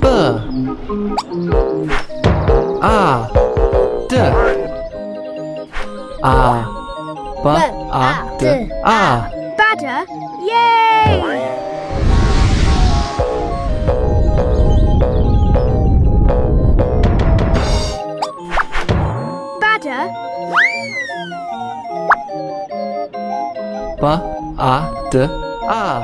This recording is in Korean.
Buh. A D A B A D A Badger. Yay! Badger. B A D A